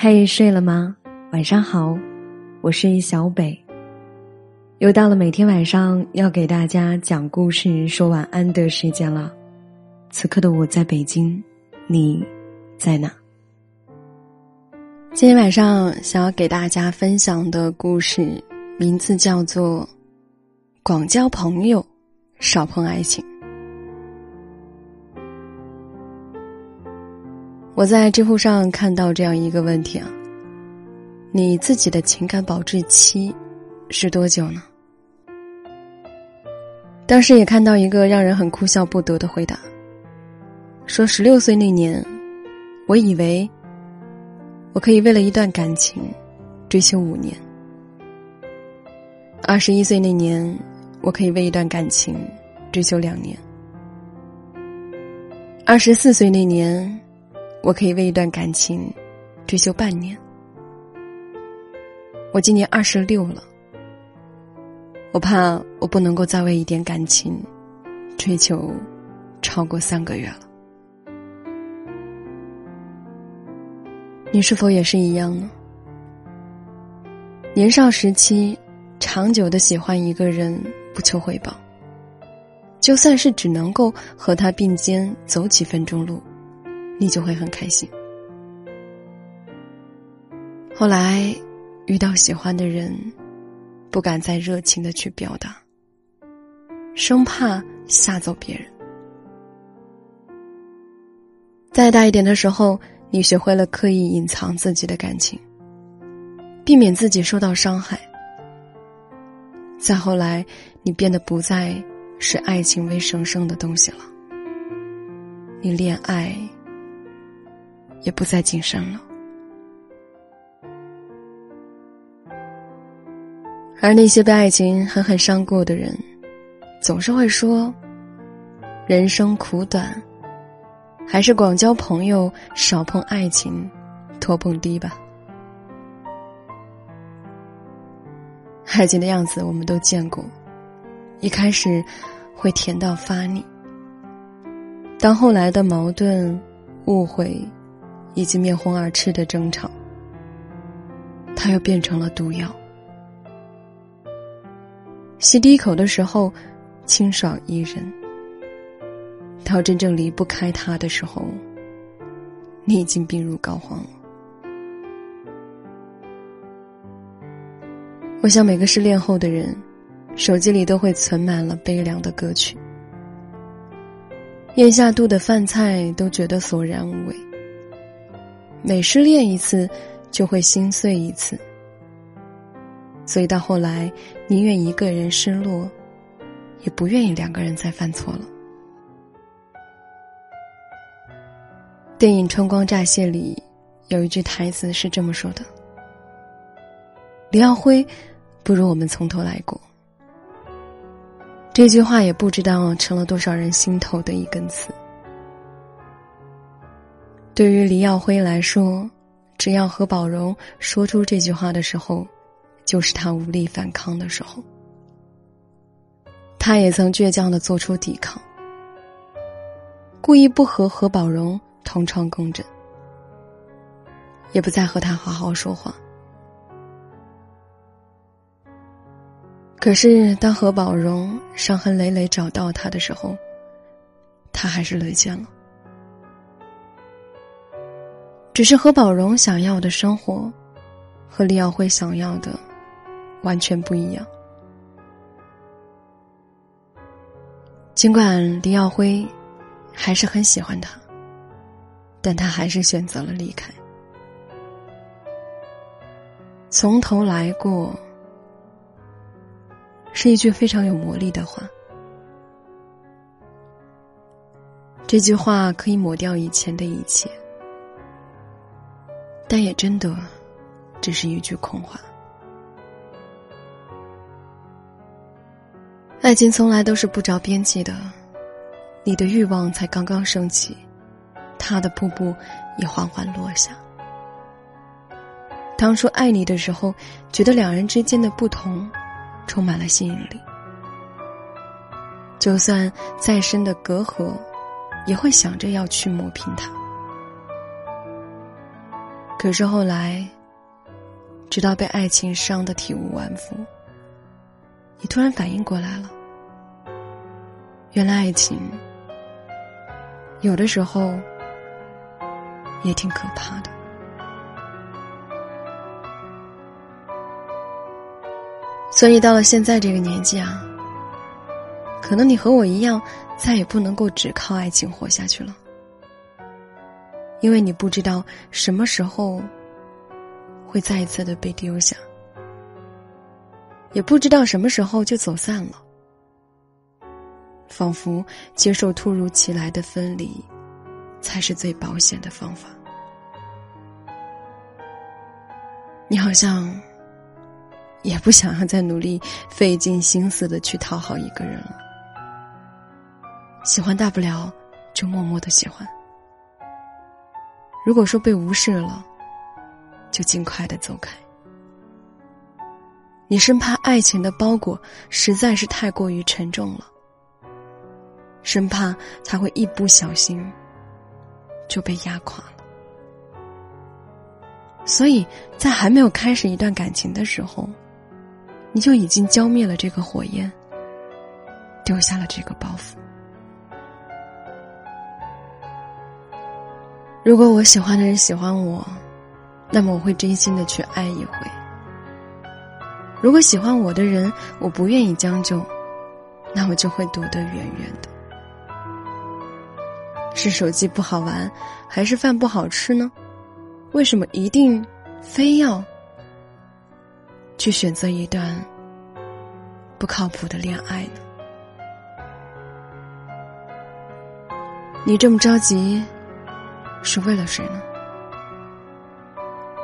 嘿，睡了吗？晚上好，我是小北。又到了每天晚上要给大家讲故事、说晚安的时间了。此刻的我在北京，你在哪？今天晚上想要给大家分享的故事名字叫做《广交朋友，少碰爱情》。我在知乎上看到这样一个问题啊，你自己的情感保质期是多久呢？当时也看到一个让人很哭笑不得的回答，说十六岁那年，我以为我可以为了一段感情追求五年；二十一岁那年，我可以为一段感情追求两年；二十四岁那年。我可以为一段感情追求半年。我今年二十六了，我怕我不能够再为一点感情追求超过三个月了。你是否也是一样呢？年少时期，长久的喜欢一个人，不求回报，就算是只能够和他并肩走几分钟路。你就会很开心。后来遇到喜欢的人，不敢再热情的去表达，生怕吓走别人。再大一点的时候，你学会了刻意隐藏自己的感情，避免自己受到伤害。再后来，你变得不再视爱情为神圣的东西了，你恋爱。也不再谨慎了，而那些被爱情狠狠伤过的人，总是会说：“人生苦短，还是广交朋友，少碰爱情，多碰滴吧。”爱情的样子我们都见过，一开始会甜到发腻，当后来的矛盾、误会。以及面红耳赤的争吵，他又变成了毒药。吸第一口的时候，清爽宜人；到真正离不开他的时候，你已经病入膏肓了。我想，每个失恋后的人，手机里都会存满了悲凉的歌曲，咽下肚的饭菜都觉得索然无味。每失恋一次，就会心碎一次，所以到后来，宁愿一个人失落，也不愿意两个人再犯错了。电影《春光乍泄》里有一句台词是这么说的：“李耀辉，不如我们从头来过。”这句话也不知道成了多少人心头的一根刺。对于黎耀辉来说，只要何宝荣说出这句话的时候，就是他无力反抗的时候。他也曾倔强的做出抵抗，故意不和何宝荣同床共枕，也不再和他好好说话。可是当何宝荣伤痕累累找到他的时候，他还是沦陷了。只是何宝荣想要的生活，和李耀辉想要的完全不一样。尽管李耀辉还是很喜欢他，但他还是选择了离开。从头来过，是一句非常有魔力的话。这句话可以抹掉以前的一切。但也真的，只是一句空话。爱情从来都是不着边际的，你的欲望才刚刚升起，他的瀑布也缓缓落下。当初爱你的时候，觉得两人之间的不同，充满了吸引力。就算再深的隔阂，也会想着要去磨平它。可是后来，直到被爱情伤得体无完肤，你突然反应过来了，原来爱情有的时候也挺可怕的。所以到了现在这个年纪啊，可能你和我一样，再也不能够只靠爱情活下去了，因为你不知道什么时候会再一次的被丢下，也不知道什么时候就走散了，仿佛接受突如其来的分离，才是最保险的方法。你好像。也不想要再努力费尽心思的去讨好一个人了。喜欢大不了就默默的喜欢。如果说被无视了，就尽快的走开。你生怕爱情的包裹实在是太过于沉重了，生怕他会一不小心就被压垮了。所以在还没有开始一段感情的时候。你就已经浇灭了这个火焰，丢下了这个包袱。如果我喜欢的人喜欢我，那么我会真心的去爱一回。如果喜欢我的人，我不愿意将就，那我就会躲得远远的。是手机不好玩，还是饭不好吃呢？为什么一定非要？去选择一段不靠谱的恋爱呢？你这么着急，是为了谁呢？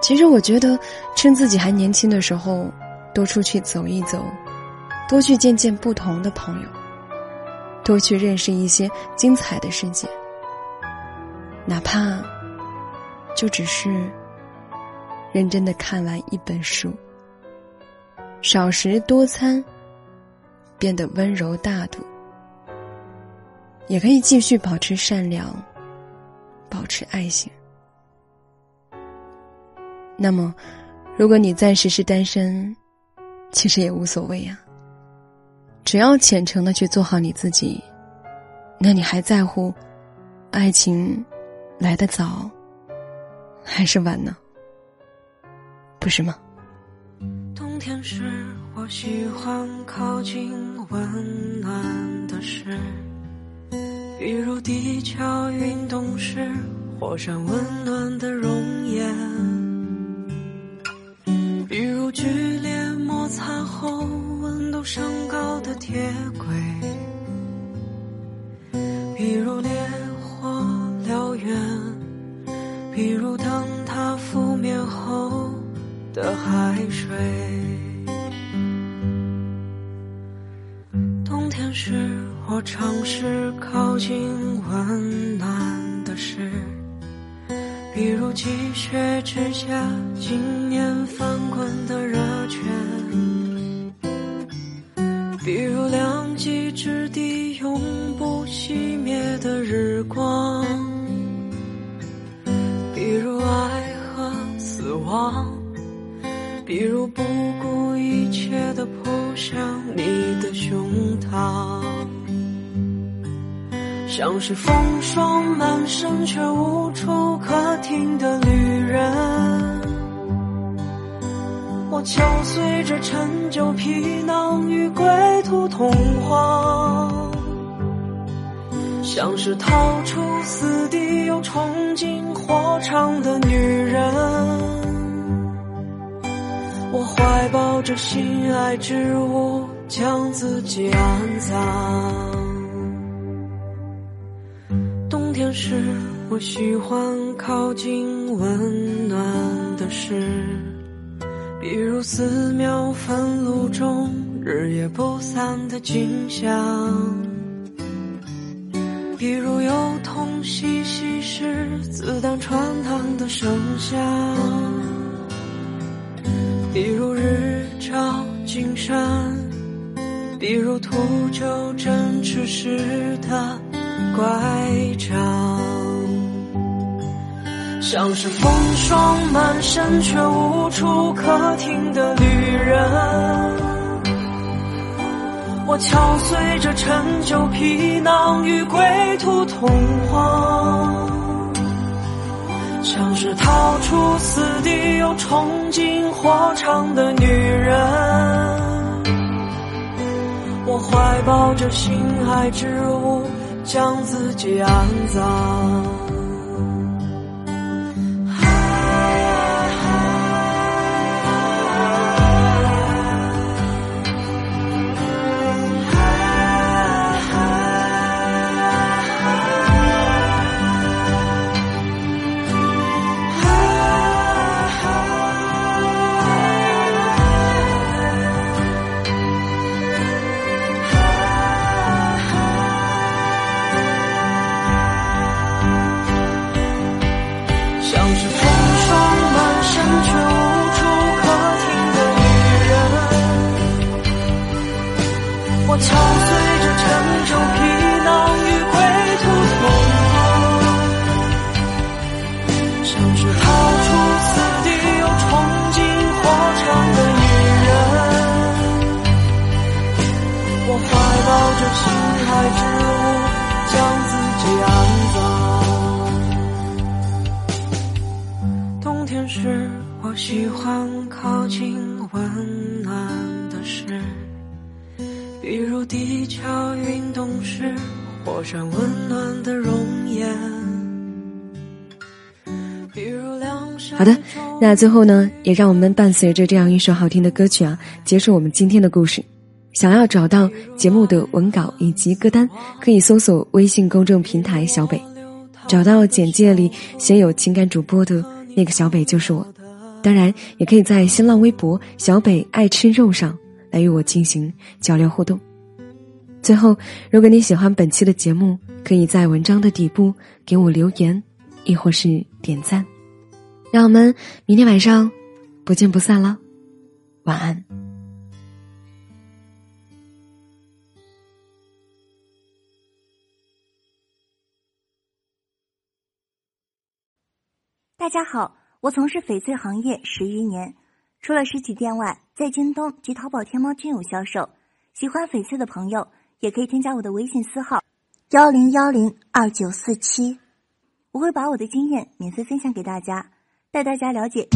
其实我觉得，趁自己还年轻的时候，多出去走一走，多去见见不同的朋友，多去认识一些精彩的世界，哪怕就只是认真的看完一本书。少食多餐，变得温柔大度，也可以继续保持善良，保持爱心。那么，如果你暂时是单身，其实也无所谓呀。只要虔诚的去做好你自己，那你还在乎爱情来得早还是晚呢？不是吗？冬天时，我喜欢靠近温暖的事，比如地壳运动时火山温暖的熔岩，比如剧烈摩擦后温度升高的铁轨，比如烈火燎原，比如灯塔覆灭后。的海水。是，我尝试靠近温暖的事，比如积雪之下经年翻滚的热泉，比如两极之地永不熄灭的日光，比如爱和死亡。比如不顾一切的破向你的胸膛，像是风霜满身却无处可停的旅人，我敲碎着陈旧皮囊与归途同往，像是逃出死地又冲进火场的女我怀抱着心爱之物，将自己安葬。冬天时，我喜欢靠近温暖的事，比如寺庙焚炉中日夜不散的景象，比如幼童嬉戏时子弹穿膛的声响。金山，比如秃鹫振翅时的乖张，像是风霜满身却无处可停的旅人，我敲碎这陈旧皮囊与归途同往，像是逃出死地又冲进火场的女人，我怀抱着心海之物，将自己安葬。喜欢靠近温暖的事，比如地壳运动时火山温暖的熔岩。好的，那最后呢，也让我们伴随着这样一首好听的歌曲啊，结束我们今天的故事。想要找到节目的文稿以及歌单，可以搜索微信公众平台“小北”，找到简介里写有情感主播的那个小北就是我。当然，也可以在新浪微博“小北爱吃肉”上来与我进行交流互动。最后，如果你喜欢本期的节目，可以在文章的底部给我留言，亦或是点赞。让我们明天晚上不见不散了，晚安。大家好。我从事翡翠行业十余年，除了实体店外，在京东及淘宝、天猫均有销售。喜欢翡翠的朋友也可以添加我的微信私号：幺零幺零二九四七，我会把我的经验免费分享给大家，带大家了解。